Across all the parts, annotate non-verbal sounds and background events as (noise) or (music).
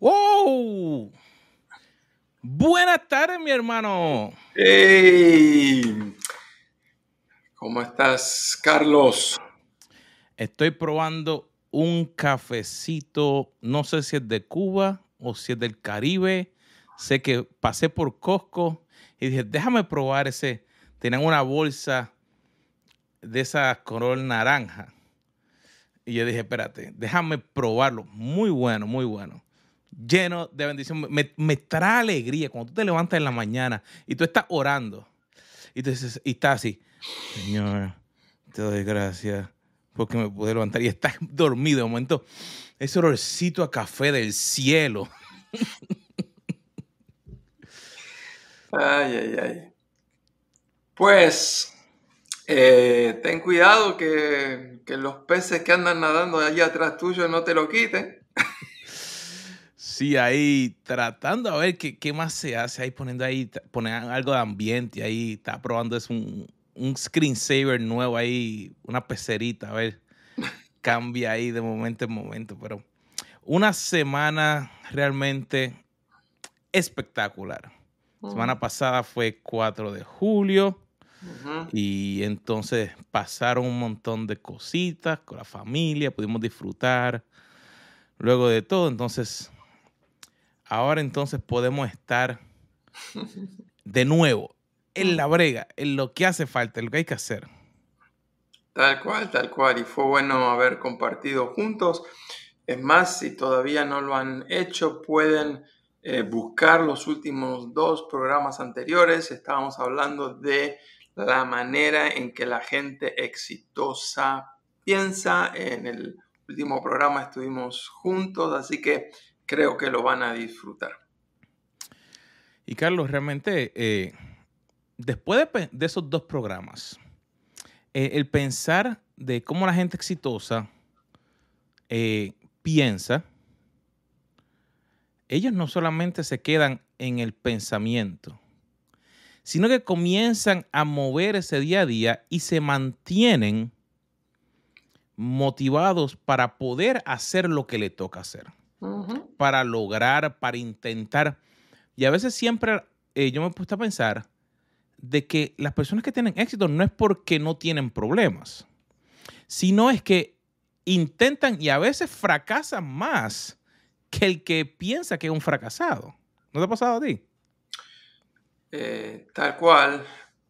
¡Wow! Buenas tardes, mi hermano. ¡Hey! ¿Cómo estás, Carlos? Estoy probando un cafecito, no sé si es de Cuba o si es del Caribe. Sé que pasé por Costco y dije, déjame probar ese. Tenían una bolsa de esa color naranja. Y yo dije, espérate, déjame probarlo. Muy bueno, muy bueno lleno de bendición. Me, me, trae alegría cuando tú te levantas en la mañana y tú estás orando y, tú y estás así, Señor, te doy gracias porque me pude levantar y estás dormido. De momento, ese olorcito a café del cielo. Ay, ay, ay. Pues, eh, ten cuidado que, que los peces que andan nadando allá atrás tuyo no te lo quiten. Sí, ahí tratando a ver qué, qué, más se hace, ahí poniendo ahí, poner algo de ambiente, ahí está probando es un, un screensaver nuevo ahí, una pecerita, a ver, (laughs) cambia ahí de momento en momento, pero una semana realmente espectacular. Semana pasada fue 4 de julio y entonces pasaron un montón de cositas con la familia, pudimos disfrutar luego de todo, entonces ahora entonces podemos estar de nuevo en la brega, en lo que hace falta, en lo que hay que hacer. Tal cual, tal cual. Y fue bueno haber compartido juntos. Es más, si todavía no lo han hecho, pueden eh, buscar los últimos dos programas anteriores. Estábamos hablando de la manera en que la gente exitosa piensa. En el último programa estuvimos juntos, así que creo que lo van a disfrutar. Y Carlos, realmente, eh, después de, esos dos programas, eh, el pensar de cómo la gente exitosa eh, piensa, ellos no solamente se quedan en el pensamiento, sino que comienzan a mover ese día a día y se mantienen motivados para poder hacer lo que le toca hacer para lograr, para intentar. Y a veces siempre eh, yo me he puesto a pensar de que las personas que tienen éxito no es porque no tienen problemas, sino es que intentan y a veces fracasan más que el que piensa que es un fracasado. ¿No te ha pasado a ti? Eh, tal cual,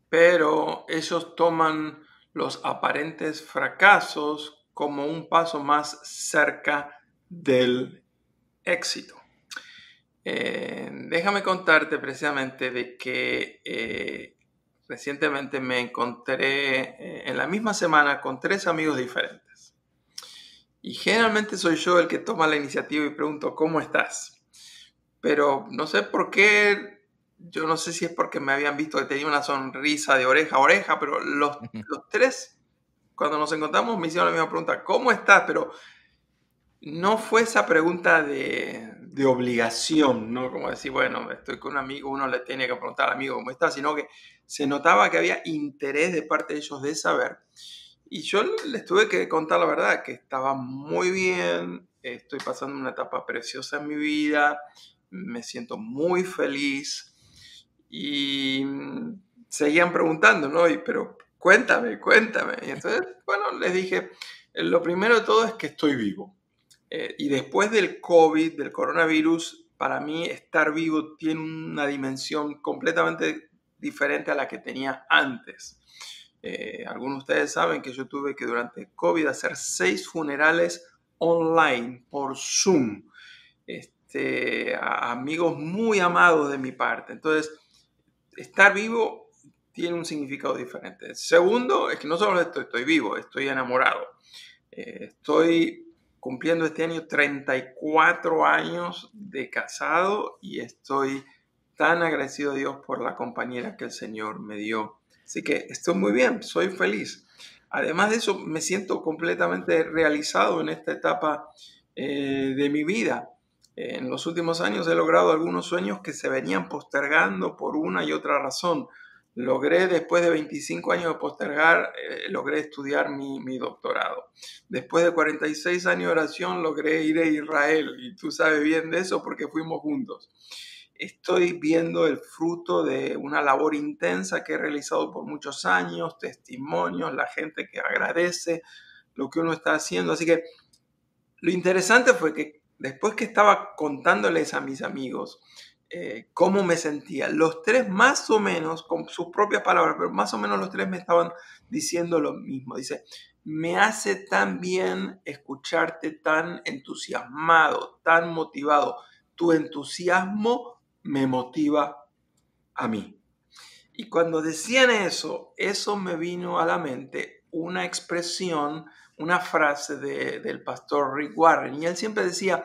pero ellos toman los aparentes fracasos como un paso más cerca del éxito. Eh, déjame contarte precisamente de que eh, recientemente me encontré en la misma semana con tres amigos diferentes. Y generalmente soy yo el que toma la iniciativa y pregunto, ¿cómo estás? Pero no sé por qué, yo no sé si es porque me habían visto que tenía una sonrisa de oreja a oreja, pero los, los tres, cuando nos encontramos, me hicieron la misma pregunta, ¿cómo estás? Pero no fue esa pregunta de, obligación, ¿no? Como decir, bueno, estoy con un amigo, uno le tiene que preguntar al amigo cómo está, sino que se notaba que había interés de parte de ellos de saber. Y yo les tuve que contar la verdad, que estaba muy bien, estoy pasando una etapa preciosa en mi vida, me siento muy feliz y seguían preguntando, ¿no? Y, pero cuéntame, cuéntame. Y entonces, bueno, les dije, lo primero de todo es que estoy vivo eh, y después del COVID, del coronavirus, para mí estar vivo tiene una dimensión completamente diferente a la que tenía antes. Eh, algunos de ustedes saben que yo tuve que durante COVID hacer seis funerales online por Zoom. Este, a amigos muy amados de mi parte. Entonces, estar vivo tiene un significado diferente. Segundo, es que no solo estoy, vivo, estoy enamorado. Eh, estoy cumpliendo este año 34 años de casado y estoy tan agradecido a Dios por la compañera que el Señor me dio. Así que estoy muy bien, soy feliz. Además de eso, me siento completamente realizado en esta etapa eh, de mi vida. En los últimos años he logrado algunos sueños que se venían postergando por una y otra razón. logré después de 25 años de postergar, eh, logré estudiar mi, doctorado. Después de 46 años de oración, logré ir a Israel y tú sabes bien de eso porque fuimos juntos. Estoy viendo el fruto de una labor intensa que he realizado por muchos años, testimonios, la gente que agradece lo que uno está haciendo. Así que lo interesante fue que después que estaba contándoles a mis amigos, eh, cómo me sentía. Los tres más o menos, con sus propias palabras, pero más o menos los tres me estaban diciendo lo mismo. Dice, me hace tan bien escucharte tan entusiasmado, tan motivado. Tu entusiasmo me motiva a mí. Y cuando decían eso, eso me vino a la mente una expresión, una frase del pastor Rick Warren. Y él siempre decía,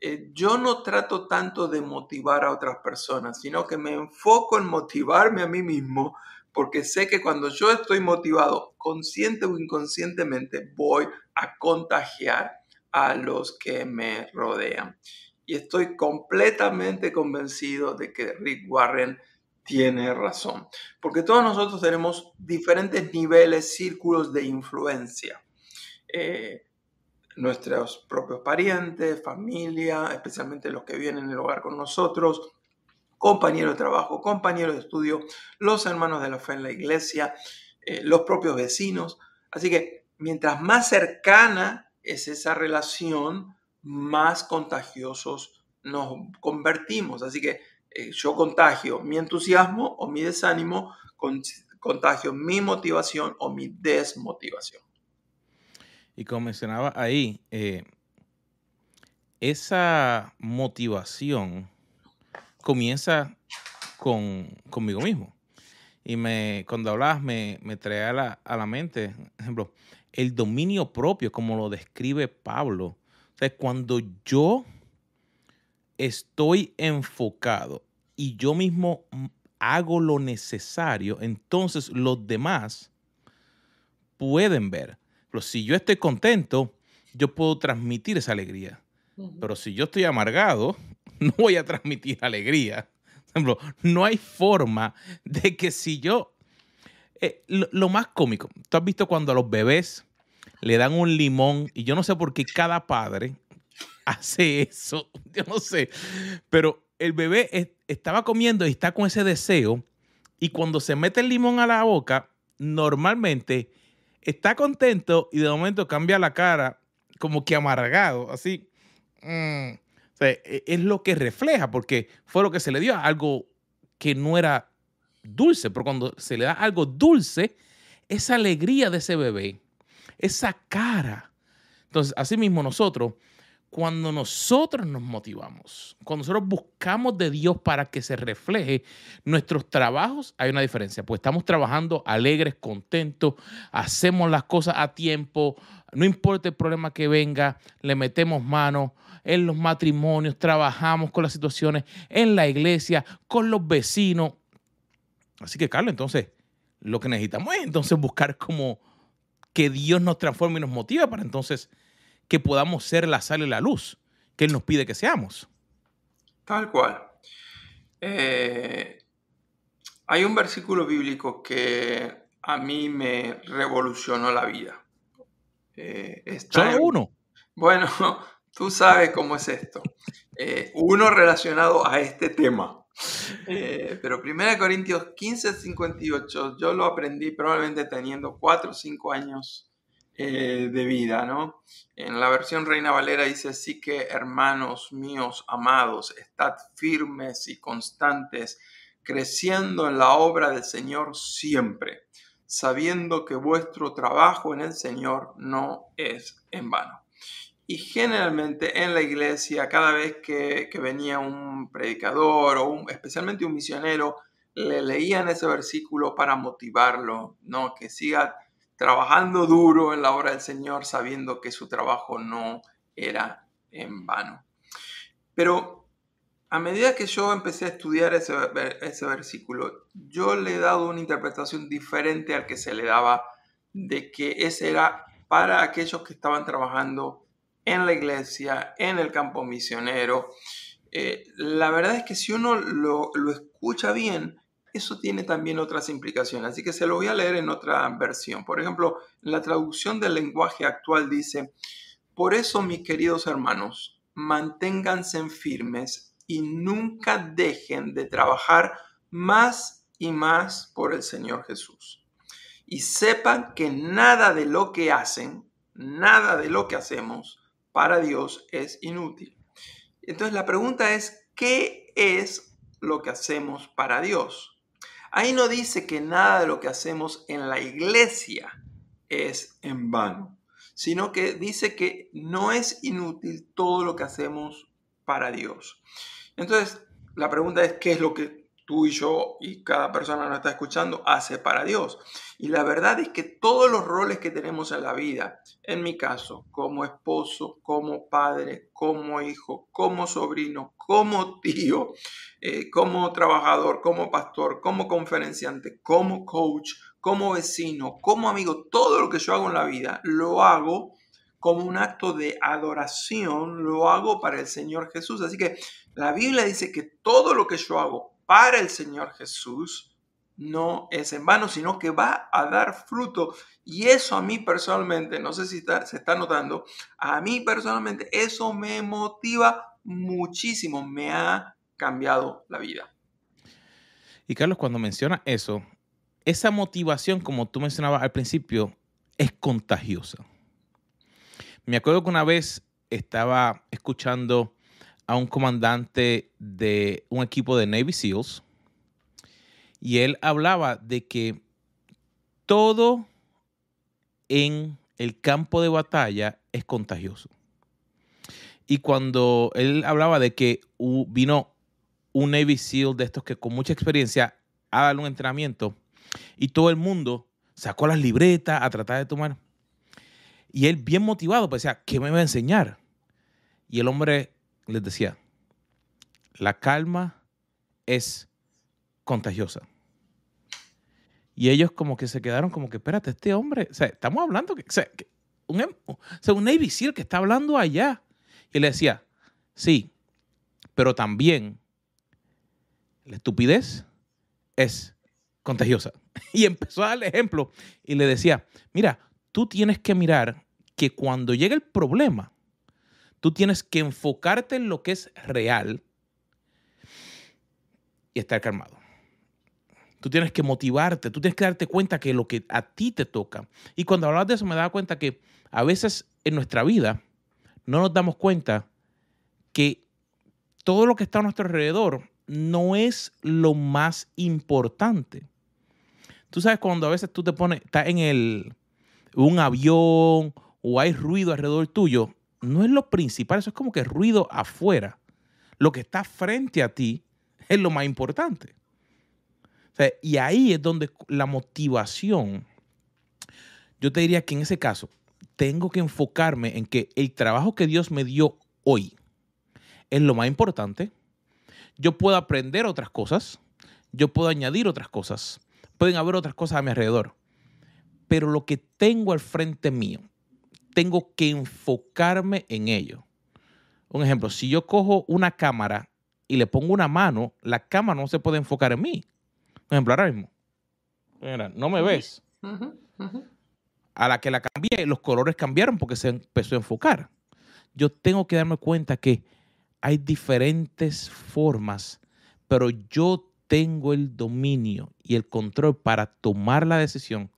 eh, yo no trato tanto de motivar a otras personas, sino que me enfoco en motivarme a mí mismo, porque sé que cuando yo estoy motivado, consciente o inconscientemente, voy a contagiar a los que me rodean. Y estoy completamente convencido de que Rick Warren tiene razón, porque todos nosotros tenemos diferentes niveles, círculos de influencia. Eh, nuestros propios parientes, familia, especialmente los que vienen en el hogar con nosotros, compañeros de trabajo, compañeros de estudio, los hermanos de la fe en la iglesia, eh, los propios vecinos. Así que mientras más cercana es esa relación, más contagiosos nos convertimos. Así que eh, yo contagio mi entusiasmo o mi desánimo, contagio mi motivación o mi desmotivación. Y como mencionaba ahí, eh, esa motivación comienza con, conmigo mismo. Y me, cuando hablabas me, me trae a la, a la mente, ejemplo, el dominio propio, como lo describe Pablo. O sea, cuando yo estoy enfocado y yo mismo hago lo necesario, entonces los demás pueden ver pero si yo estoy contento, yo puedo transmitir esa alegría. Pero si yo estoy amargado, (laughs) no voy a transmitir alegría. Por ejemplo, no hay forma de que si yo... Eh, lo, más cómico, tú has visto cuando a los bebés le dan un limón y yo no sé por qué cada padre (laughs) hace eso, (laughs) yo no sé, pero el bebé estaba comiendo y está con ese deseo y cuando se mete el limón a la boca, normalmente está contento y de momento cambia la cara como que amargado, así. Mm, e, es lo que refleja, porque fue lo que se le dio, algo que no era dulce, pero cuando se le da algo dulce, esa alegría de ese bebé, esa cara. Entonces, así mismo nosotros cuando nosotros nos motivamos, cuando nosotros buscamos de Dios para que se refleje nuestros trabajos, hay una diferencia, pues estamos trabajando alegres, contentos, hacemos las cosas a tiempo, no importa el problema que venga, le metemos mano en los matrimonios, trabajamos con las situaciones en la iglesia, con los vecinos. Así que, Carlos, entonces, lo que necesitamos es entonces buscar como que Dios nos transforme y nos motive para entonces que podamos ser la sal y la luz que Él nos pide que seamos. Tal cual. Eh, hay un versículo bíblico que a mí me revolucionó la vida. Eh, Solo uno. Bueno, (laughs) tú sabes cómo es esto. Eh, uno relacionado a este tema. pero 1 Corintios 15, 58, yo lo aprendí probablemente teniendo 4 o 5 años eh, de vida, ¿no? En la versión Reina Valera dice, así que hermanos míos amados, estad firmes y constantes, creciendo en la obra del Señor siempre, sabiendo que vuestro trabajo en el Señor no es en vano. Y generalmente en la iglesia, cada vez que, venía un predicador o especialmente un misionero, le leían ese versículo para motivarlo, ¿no? Que siga trabajando duro en la obra del Señor, sabiendo que su trabajo no era en vano. Pero a medida que yo empecé a estudiar ese, ese versículo, yo le he dado una interpretación diferente al que se le daba de que ese era para aquellos que estaban trabajando en la iglesia, en el campo misionero. Eh, la verdad es que si uno lo, lo escucha bien, eso tiene también otras implicaciones. Así que se lo voy a leer en otra versión. Por ejemplo, la traducción del lenguaje actual dice, por eso mis queridos hermanos, manténganse firmes y nunca dejen de trabajar más y más por el Señor Jesús. Y sepan que nada de lo que hacen, nada de lo que hacemos para Dios es inútil. Entonces la pregunta es, ¿qué es lo que hacemos para Dios? Ahí no dice que nada de lo que hacemos en la iglesia es en vano, sino que dice que no es inútil todo lo que hacemos para Dios. Entonces, la pregunta es, ¿qué es lo que tú y yo y cada persona que nos está escuchando hace para Dios. Y la verdad es que todos los roles que tenemos en la vida, en mi caso, como esposo, como padre, como hijo, como sobrino, como tío, eh, como trabajador, como pastor, como conferenciante, como coach, como vecino, como amigo, todo lo que yo hago en la vida, lo hago como un acto de adoración, lo hago para el Señor Jesús. Así que la Biblia dice que todo lo que yo hago para el Señor Jesús no es en vano, sino que va a dar fruto. Y eso a mí personalmente, no sé si se está notando, a mí personalmente eso me motiva muchísimo, me ha cambiado la vida. Y Carlos, cuando menciona eso, esa motivación, como tú mencionabas al principio, es contagiosa. Me acuerdo que una vez estaba escuchando a un comandante de un equipo de Navy SEALs y él hablaba de que todo en el campo de batalla es contagioso. Y cuando él hablaba de que vino un Navy SEAL de estos que con mucha experiencia a darle un entrenamiento y todo el mundo sacó las libretas a tratar de tomar. Y él bien motivado, pues decía, ¿qué me va a enseñar? Y el hombre les decía, la calma es contagiosa. Y ellos como que se quedaron como que, espérate, este hombre, o sea, estamos hablando, que, o sea, un, o sea, un que está hablando allá. Y le decía, sí, pero también la estupidez es contagiosa. (laughs) Y empezó a darle ejemplo y le decía, mira, tú tienes que mirar que cuando llegue el problema, Tú tienes que enfocarte en lo que es real y estar calmado. Tú tienes que motivarte, tú tienes que darte cuenta que lo que a ti te toca. Y cuando hablabas de eso me daba cuenta que a veces en nuestra vida no nos damos cuenta que todo lo que está a nuestro alrededor no es lo más importante. Tú sabes cuando a veces tú te pones, estás en el, un avión o hay ruido alrededor tuyo, no es lo principal, eso es como que ruido afuera. Lo que está frente a ti es lo más importante. y ahí es donde la motivación, yo te diría que en ese caso, tengo que enfocarme en que el trabajo que Dios me dio hoy es lo más importante. Yo puedo aprender otras cosas, yo puedo añadir otras cosas, pueden haber otras cosas a mi alrededor, pero lo que tengo al frente mío, tengo que enfocarme en ello. Un ejemplo, si yo cojo una cámara y le pongo una mano, la cámara no se puede enfocar en mí. Por ejemplo, ahora mismo. Mira, no me ves. A la que la cambié, los colores cambiaron porque se empezó a enfocar. Yo tengo que darme cuenta que hay diferentes formas, pero yo tengo el dominio y el control para tomar la decisión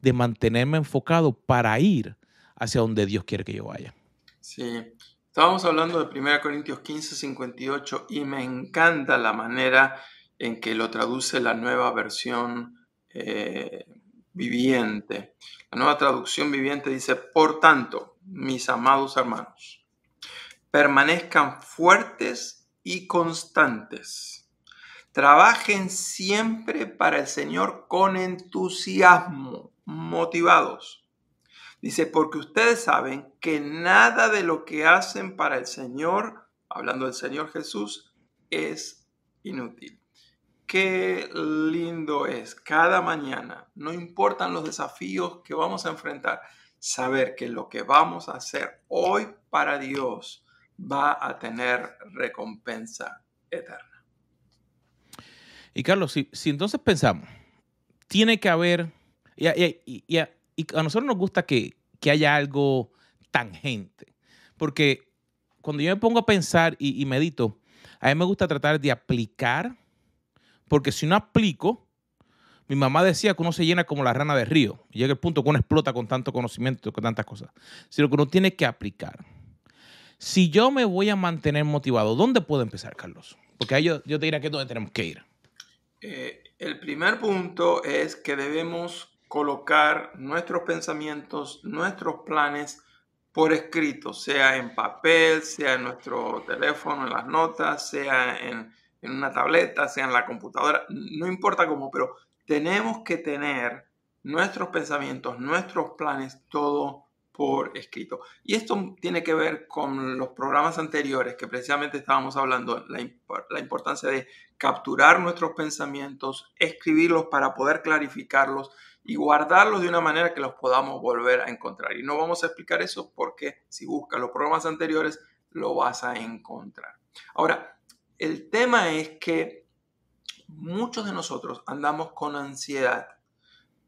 de mantenerme enfocado para ir hacia donde Dios quiere que yo vaya. Sí, estábamos hablando de 1 Corintios 15, 58 y me encanta la manera en que lo traduce la nueva versión eh, viviente. La nueva traducción viviente dice, por tanto, mis amados hermanos, permanezcan fuertes y constantes. Trabajen siempre para el Señor con entusiasmo, motivados Dice, porque ustedes saben que nada de lo que hacen para el Señor, hablando del Señor Jesús, es inútil. Qué lindo es cada mañana, no importan los desafíos que vamos a enfrentar, saber que lo que vamos a hacer hoy para Dios va a tener recompensa eterna. Y Carlos, si, entonces pensamos, tiene que haber, a, nosotros nos gusta que, haya algo tangente, porque cuando yo me pongo a pensar y, y medito, a mí me gusta tratar de aplicar, porque si no aplico, mi mamá decía que uno se llena como la rana de río. Y llega el punto que uno explota con tanto conocimiento, con tantas cosas. Sino que uno tiene que aplicar. Si yo me voy a mantener motivado, ¿dónde puedo empezar, Carlos? Porque ahí yo, te diría que es donde tenemos que ir. Eh, el primer punto es que debemos colocar nuestros pensamientos, nuestros planes por escrito, sea en papel, sea en nuestro teléfono, en las notas, sea en, en una tableta, sea en la computadora, no importa cómo, pero tenemos que tener nuestros pensamientos, nuestros planes, todo por escrito. Y esto tiene que ver con los programas anteriores que precisamente estábamos hablando, la, la, importancia de capturar nuestros pensamientos, escribirlos para poder clarificarlos y guardarlos de una manera que los podamos volver a encontrar. Y no vamos a explicar eso porque si buscas los programas anteriores lo vas a encontrar. Ahora, el tema es que muchos de nosotros andamos con ansiedad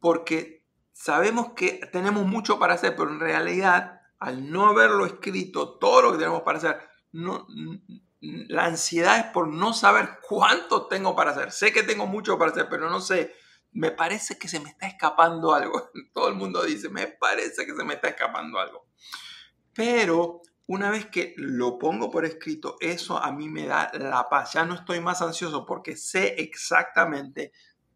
porque sabemos que tenemos mucho para hacer, pero en realidad, al no haberlo escrito, todo lo que tenemos para hacer, no, la ansiedad es por no saber cuánto tengo para hacer. Sé que tengo mucho para hacer, pero no sé. Me parece que se me está escapando algo. (laughs) Todo el mundo dice, me parece que se me está escapando algo. Pero una vez que lo pongo por escrito, eso a mí me da la paz. Ya no estoy más ansioso porque sé exactamente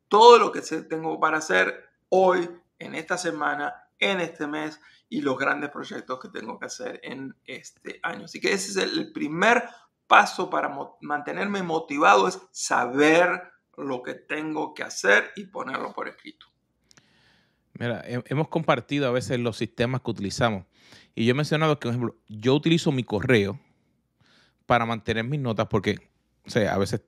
todo lo que tengo para hacer hoy, en esta semana, en este mes y los grandes proyectos que tengo que hacer en este año. Así que ese es el primer paso para mantenerme motivado, es saber lo que tengo que hacer y ponerlo por escrito. Mira, hemos compartido a veces los sistemas que utilizamos. Y yo he mencionado que, por ejemplo, yo utilizo mi correo para mantener mis notas porque, o sea, a veces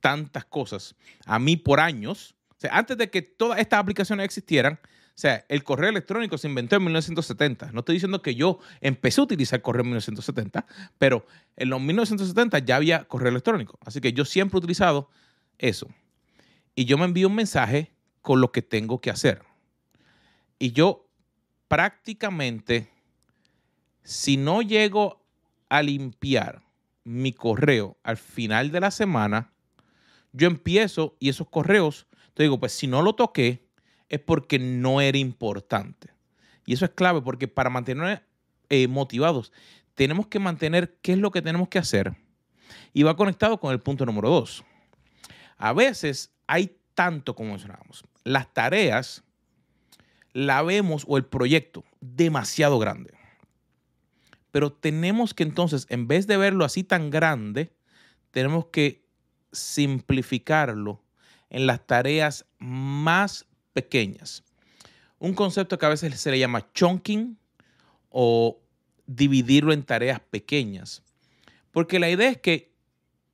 tantas cosas, a mí por años, o sea, antes de que todas estas aplicaciones existieran, o sea, el correo electrónico se inventó en 1970. No estoy diciendo que yo empecé a utilizar correo en 1970, pero en los 1970 ya había correo electrónico. Así que yo siempre he utilizado eso. Y yo me envío un mensaje con lo que tengo que hacer. Y yo prácticamente si no llego a limpiar mi correo al final de la semana, yo empiezo y esos correos, te digo, pues si no lo toqué, es porque no era importante. Y eso es clave porque para mantener eh, motivados, tenemos que mantener qué es lo que tenemos que hacer. Y va conectado con el punto número dos. A veces hay tanto como mencionábamos. Las tareas la vemos o el proyecto demasiado grande. Pero tenemos que entonces, en vez de verlo así tan grande, tenemos que simplificarlo en las tareas más pequeñas. Un concepto que a veces se le llama chunking o dividirlo en tareas pequeñas. Porque la idea es que,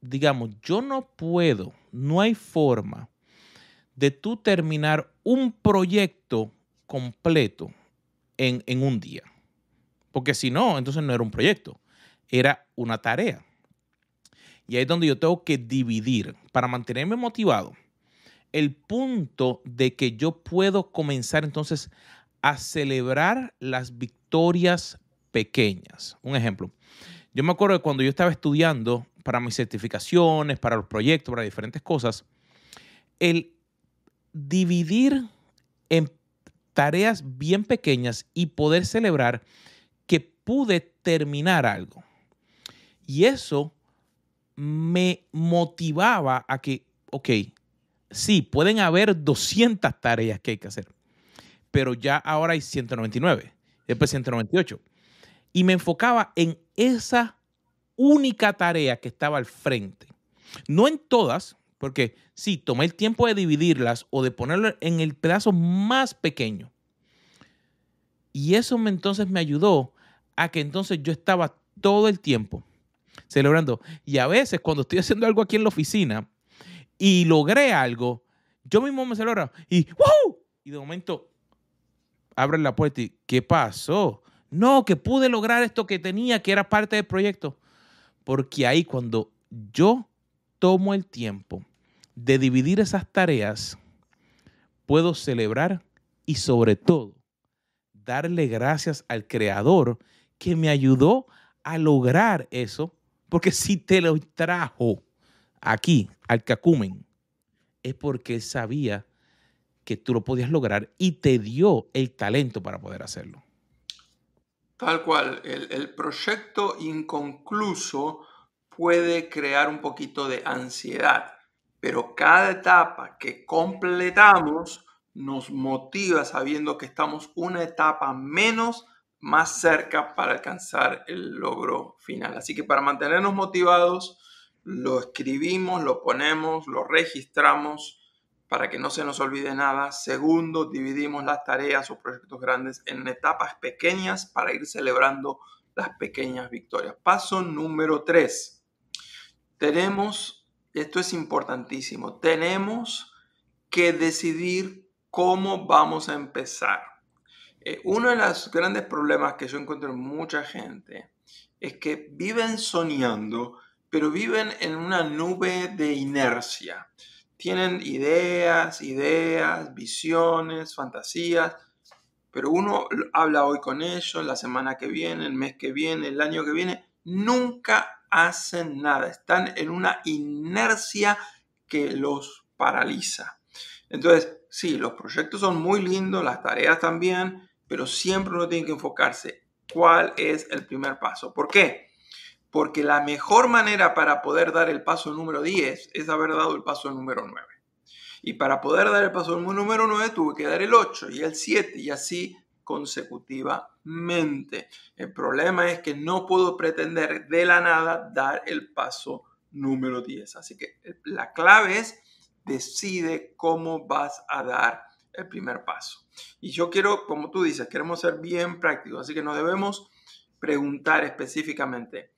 digamos, yo no puedo, no hay forma de tú terminar un proyecto completo en, en un día. Porque si no, entonces no era un proyecto, era una tarea. Y ahí es donde yo tengo que dividir para mantenerme motivado. El punto de que yo puedo comenzar entonces a celebrar las victorias pequeñas. Un ejemplo. Yo me acuerdo de cuando yo estaba estudiando para mis certificaciones, para los proyectos, para diferentes cosas, el dividir en tareas bien pequeñas y poder celebrar pude terminar algo. Y eso me motivaba a que, ok, sí, pueden haber 200 tareas que hay que hacer, pero ya ahora hay 199, después 198. Y me enfocaba en esa única tarea que estaba al frente. No en todas, porque sí, tomé el tiempo de dividirlas o de ponerlo en el pedazo más pequeño. Y eso me, entonces me ayudó a que entonces yo estaba todo el tiempo celebrando. Y a veces cuando estoy haciendo algo aquí en la oficina y logré algo, yo mismo me celebro y ¡wow! Y de momento abren la puerta y ¿qué pasó? No, que pude lograr esto que tenía, que era parte del proyecto. Porque ahí cuando yo tomo el tiempo de dividir esas tareas, puedo celebrar y sobre todo darle gracias al Creador que me ayudó a lograr eso, porque si te lo trajo aquí, al cacumen, es porque él sabía que tú lo podías lograr y te dio el talento para poder hacerlo. Tal cual, el, el proyecto inconcluso puede crear un poquito de ansiedad, pero cada etapa que completamos nos motiva sabiendo que estamos una etapa menos más cerca para alcanzar el logro final. Así que para mantenernos motivados, lo escribimos, lo ponemos, lo registramos para que no se nos olvide nada. Segundo, dividimos las tareas o proyectos grandes en etapas pequeñas para ir celebrando las pequeñas victorias. Paso número tres. Tenemos, esto es importantísimo, tenemos que decidir cómo vamos a empezar. Eh, uno de los grandes problemas que yo encuentro en mucha gente es que viven soñando, pero viven en una nube de inercia. Tienen ideas, ideas, visiones, fantasías, pero uno habla hoy con ellos, la semana que viene, el mes que viene, el año que viene, nunca hacen nada, están en una inercia que los paraliza. Entonces, sí, los proyectos son muy lindos, las tareas también, pero siempre uno tiene que enfocarse cuál es el primer paso. ¿Por qué? Porque la mejor manera para poder dar el paso número 10 es haber dado el paso número 9. Y para poder dar el paso número 9 tuve que dar el 8 y el 7 y así consecutivamente. El problema es que no puedo pretender de la nada dar el paso número 10. Así que la clave es decide cómo vas a dar el primer paso. Y yo quiero, como tú dices, queremos ser bien prácticos, así que nos debemos preguntar específicamente,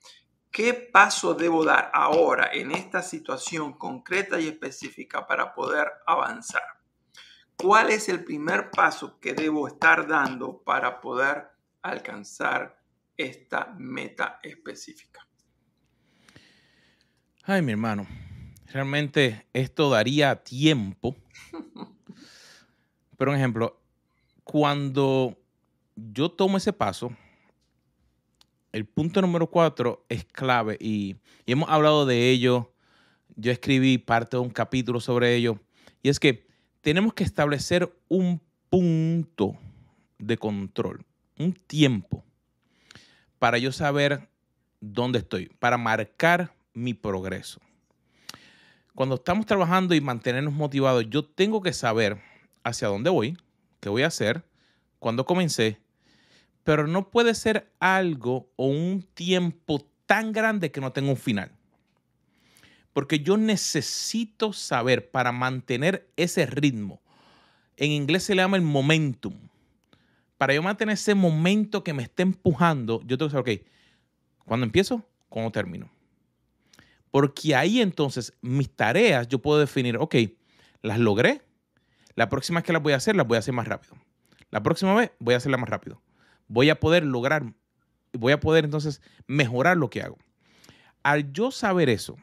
¿qué paso debo dar ahora en esta situación concreta y específica para poder avanzar? ¿Cuál es el primer paso que debo estar dando para poder alcanzar esta meta específica? Ay, mi hermano, realmente esto daría tiempo. (laughs) Pero un ejemplo, cuando yo tomo ese paso, el punto número cuatro es clave y, hemos hablado de ello. Yo escribí parte de un capítulo sobre ello. Y es que tenemos que establecer un punto de control, un tiempo, para yo saber dónde estoy, para marcar mi progreso cuando estamos trabajando y mantenernos motivados, yo tengo que saber hacia dónde voy, qué voy a hacer, cuándo comencé, pero no puede ser algo o un tiempo tan grande que no tenga un final. Porque yo necesito saber para mantener ese ritmo. En inglés se le llama el momentum. Para yo mantener ese momento que me esté empujando, yo tengo que saber, ok, ¿cuándo empiezo? ¿Cuándo termino? Porque ahí entonces mis tareas yo puedo definir, ok, las logré, la próxima vez que las voy a hacer, las voy a hacer más rápido. La próxima vez voy a hacerlas más rápido. Voy a poder lograr, voy a poder entonces mejorar lo que hago. Al yo saber eso,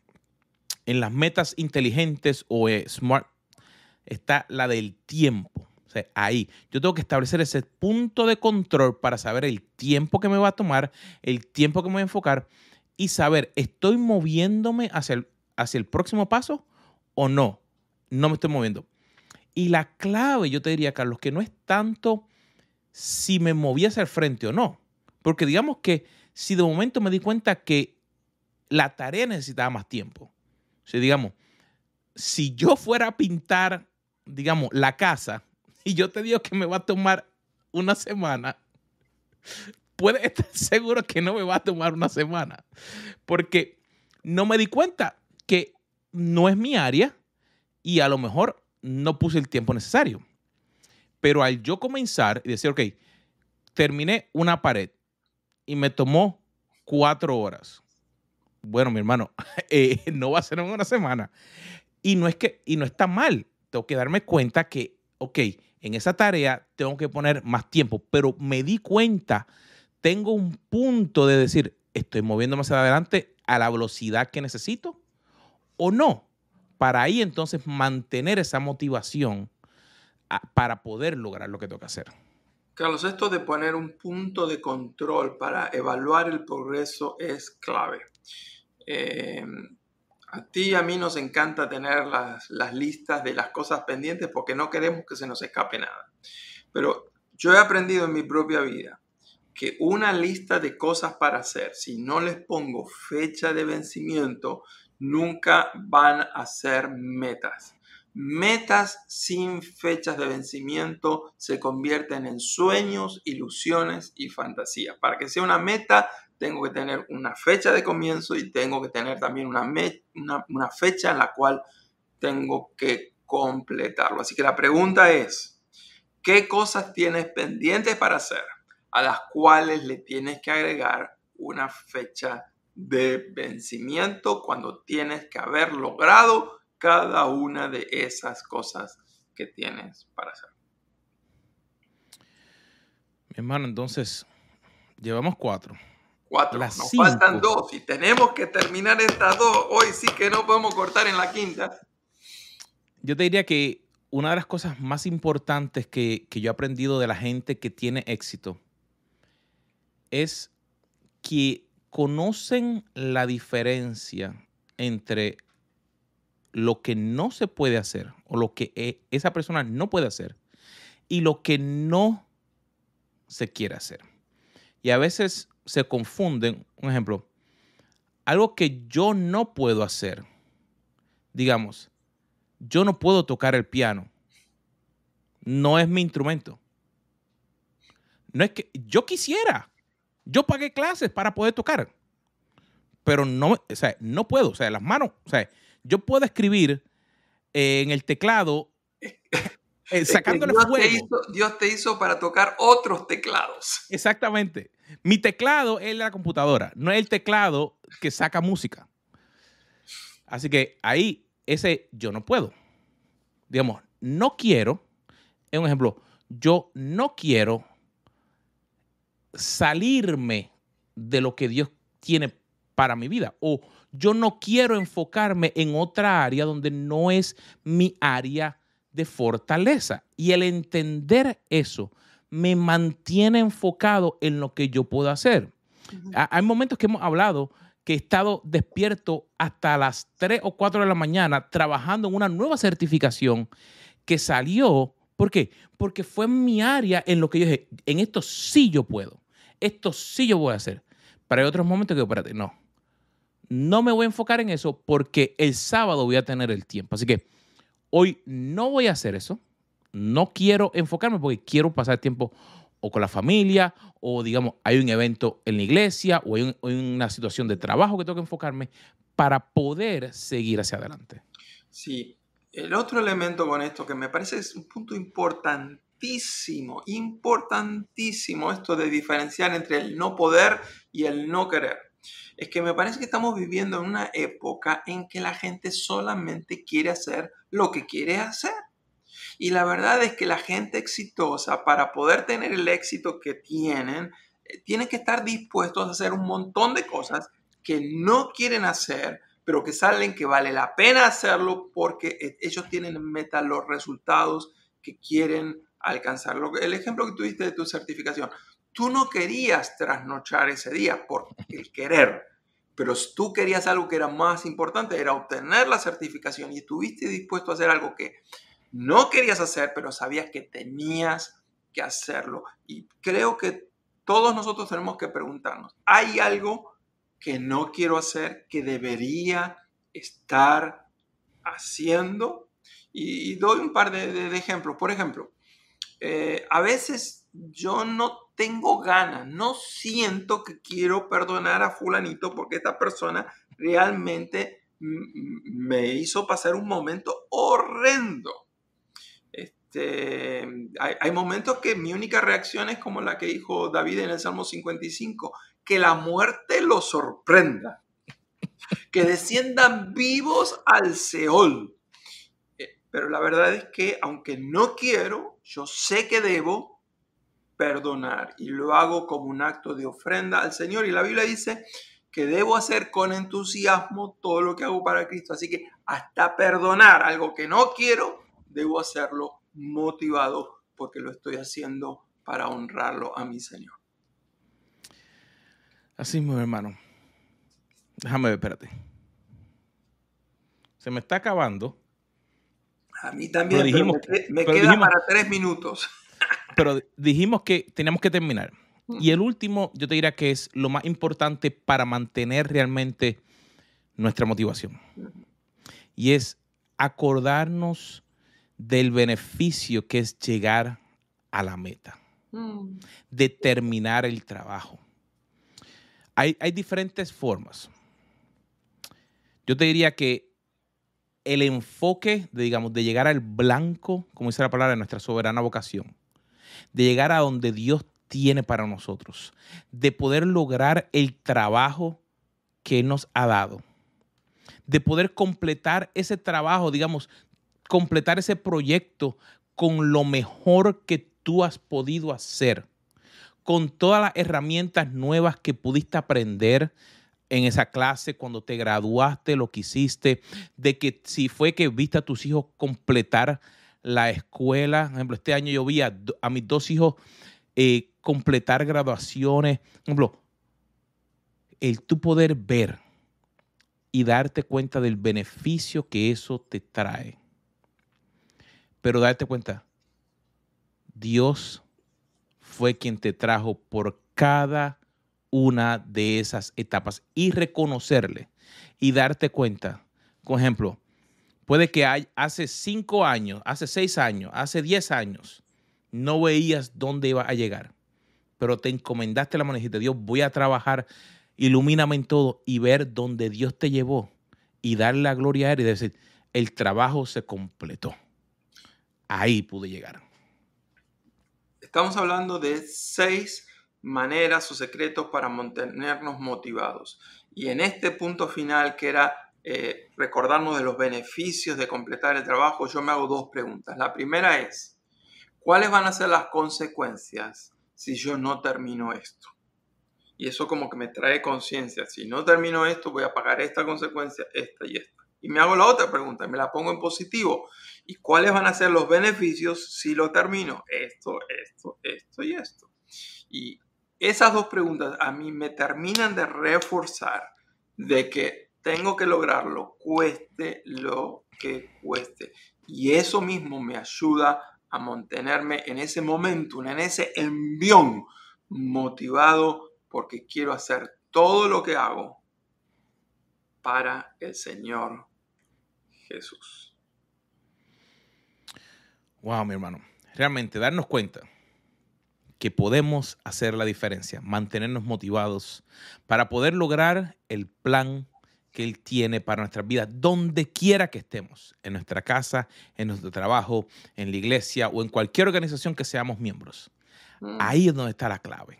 en las metas inteligentes o eh, smart, está la del tiempo. O sea, ahí yo tengo que establecer ese punto de control para saber el tiempo que me va a tomar, el tiempo que me voy a enfocar y saber, ¿estoy moviéndome hacia hacia el próximo paso o no? No me estoy moviendo. Y la clave, yo te diría, Carlos, que no es tanto si me moví hacia el frente o no. Porque digamos que si de momento me di cuenta que la tarea necesitaba más tiempo. O digamos, si yo fuera a pintar, digamos, la casa (laughs) y yo te digo que me va a tomar una semana, puede estar (laughs) seguro que no me va a tomar una semana. Porque no me di cuenta que no es mi área y a lo mejor no puse el tiempo necesario. Pero al yo comenzar y decir, ok, terminé una pared y me tomó cuatro horas. Bueno, mi hermano, (laughs) eh, no va a ser en una semana. Y no es que, y no está mal. Tengo que darme cuenta que, ok, en esa tarea tengo que poner más tiempo, pero me di cuenta tengo un punto de decir, estoy moviéndome hacia adelante a la velocidad que necesito o no. para ahí entonces mantener esa motivación para poder lograr lo que que hacer. Carlos, esto de poner un punto de control para evaluar el progreso es clave. Eh, a ti y a mí nos encanta tener las listas de las cosas pendientes porque no queremos que se nos escape nada. Pero yo he aprendido en mi propia vida que una lista de cosas para hacer, si no les pongo fecha de vencimiento, nunca van a ser metas. Metas sin fechas de vencimiento se convierten en sueños, ilusiones y fantasías. Para que sea una meta, tengo que tener una fecha de comienzo y tengo que tener también una, una, fecha en la cual tengo que completarlo. Así que la pregunta es, ¿qué cosas tienes pendientes para hacer a las cuales le tienes que agregar una fecha de vencimiento cuando tienes que haber logrado cada una de esas cosas que tienes para hacer. Mi hermano, entonces, llevamos cuatro. Cuatro. Nos faltan dos y tenemos que terminar estas dos. Hoy sí que no podemos cortar en la quinta. Yo te diría que una de las cosas más importantes que, que yo he aprendido de la gente que tiene éxito es que conocen la diferencia entre lo que no se puede hacer o lo que e, esa persona no puede hacer y lo que no se quiere hacer. Y a veces se confunden, un ejemplo, algo que yo no puedo hacer. Digamos, yo no puedo tocar el piano. No es mi instrumento. No es que yo quisiera. Yo pagué clases para poder tocar. Pero no, o sea, no puedo. O sea, las manos, o sea, yo puedo escribir en el teclado (laughs) eh, sacándole Dios fuego. Te hizo, Dios te hizo para tocar otros teclados. Exactamente. Mi teclado es la computadora, no es el teclado que saca música. Así que ahí, ese yo no puedo. Digamos, no quiero, es un ejemplo, yo no quiero salirme de lo que Dios tiene para mi vida. O yo no quiero enfocarme en otra área donde no es mi área de fortaleza. Y el entender eso me mantiene enfocado en lo que yo puedo hacer. Hay momentos que hemos hablado que he estado despierto hasta las 3 o 4 de la mañana trabajando en una nueva certificación que salió. ¿Por qué? Porque fue mi área en lo que yo dije, en esto sí yo puedo, esto sí yo voy a hacer. Pero hay otros momentos que, espérate, no, no me voy a enfocar en eso porque el sábado voy a tener el tiempo. Así que hoy no voy a hacer eso. No quiero enfocarme porque quiero pasar tiempo o con la familia o digamos hay un evento en la iglesia o hay, una situación de trabajo que tengo que enfocarme para poder seguir hacia adelante. Sí, el otro elemento con esto que me parece es un punto importantísimo, importantísimo esto de diferenciar entre el no poder y el no querer es que me parece que estamos viviendo en una época en que la gente solamente quiere hacer lo que quiere hacer. Y la verdad es que la gente exitosa, para poder tener el éxito que tienen, eh, tiene que estar dispuestos a hacer un montón de cosas que no quieren hacer, pero que salen que vale la pena hacerlo porque eh, ellos tienen en meta los resultados que quieren alcanzar. El ejemplo que tuviste de tu certificación, tú no querías trasnochar ese día por el querer, pero tú querías algo que era más importante, era obtener la certificación y estuviste dispuesto a hacer algo que no querías hacer, pero sabías que tenías que hacerlo. Y creo que todos nosotros tenemos que preguntarnos, ¿hay algo que no quiero hacer que debería estar haciendo? Y, doy un par de, ejemplos. Por ejemplo, eh, a veces yo no tengo ganas, no siento que quiero perdonar a fulanito porque esta persona realmente me hizo pasar un momento horrendo. Este, hay, hay, momentos que mi única reacción es como la que dijo David en el Salmo 55, que la muerte lo sorprenda, que desciendan vivos al Seol. Eh, pero la verdad es que aunque no quiero, yo sé que debo, perdonar y lo hago como un acto de ofrenda al Señor. Y la Biblia dice que debo hacer con entusiasmo todo lo que hago para Cristo. Así que hasta perdonar algo que no quiero, debo hacerlo motivado porque lo estoy haciendo para honrarlo a mi Señor. Así mi hermano. Déjame ver, espérate. Se me está acabando. A mí también, dijimos, me, queda para tres minutos. Pero dijimos que teníamos que terminar. Y el último, yo te diría que es lo más importante para mantener realmente nuestra motivación. Y es acordarnos del beneficio que es llegar a la meta, mm. de terminar el trabajo. Hay, hay diferentes formas. Yo te diría que el enfoque de, digamos, de llegar al blanco, como dice la palabra, de nuestra soberana vocación, de llegar a donde Dios tiene para nosotros, de poder lograr el trabajo que nos ha dado, de poder completar ese trabajo, digamos, completar ese proyecto con lo mejor que tú has podido hacer, con todas las herramientas nuevas que pudiste aprender en esa clase, cuando te graduaste, lo que hiciste, de que si fue que viste a tus hijos completar la escuela, por ejemplo, este año yo vi a, mis dos hijos eh, completar graduaciones, por ejemplo, el tu poder ver y darte cuenta del beneficio que eso te trae. Pero darte cuenta, Dios fue quien te trajo por cada una de esas etapas y reconocerle y darte cuenta. Por ejemplo, puede que hace cinco años, hace seis años, hace diez años, no veías dónde iba a llegar, pero te encomendaste la mano y dijiste, Dios, voy a trabajar, ilumíname en todo y ver dónde Dios te llevó y darle la gloria a Él y decir, el trabajo se completó. Ahí pude llegar. Estamos hablando de seis maneras o secretos para mantenernos motivados. Y en este punto final, que era eh, recordarnos de los beneficios de completar el trabajo, yo me hago dos preguntas. La primera es, ¿cuáles van a ser las consecuencias si yo no termino esto? Y eso como que me trae conciencia. Si no termino esto, voy a pagar esta consecuencia, esta y esta. Y me hago la otra pregunta, me la pongo en positivo. ¿Y cuáles van a ser los beneficios si lo termino? Esto, esto, esto y esto. Y esas dos preguntas a mí me terminan de reforzar de que tengo que lograrlo, cueste lo que cueste. Y eso mismo me ayuda a mantenerme en ese momento, en ese envión, motivado porque quiero hacer todo lo que hago para el Señor Jesús. Wow, mi hermano. Realmente darnos cuenta que podemos hacer la diferencia, mantenernos motivados para poder lograr el plan que Él tiene para nuestras vidas, donde quiera que estemos, en nuestra casa, en nuestro trabajo, en la iglesia o en cualquier organización que seamos miembros. Mm. Ahí es donde está la clave.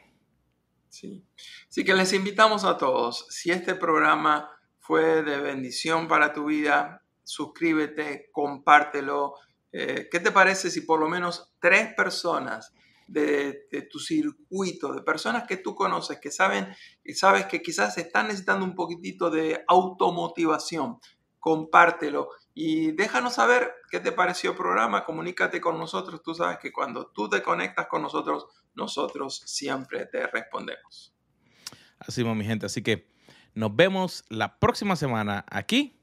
Sí. Así que les invitamos a todos, si este programa fue de bendición para tu vida, suscríbete, compártelo. Eh, ¿Qué te parece si por lo menos tres personas de, tu circuito, de personas que tú conoces, que saben, y sabes que quizás están necesitando un poquitito de automotivación. Compártelo y déjanos saber qué te pareció el programa, comunícate con nosotros. Tú sabes que cuando tú te conectas con nosotros, nosotros siempre te respondemos. Así es, mi gente. Así que nos vemos la próxima semana aquí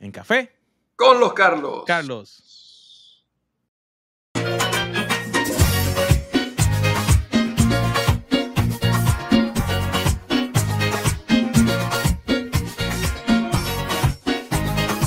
en Café. Con los Carlos. Carlos.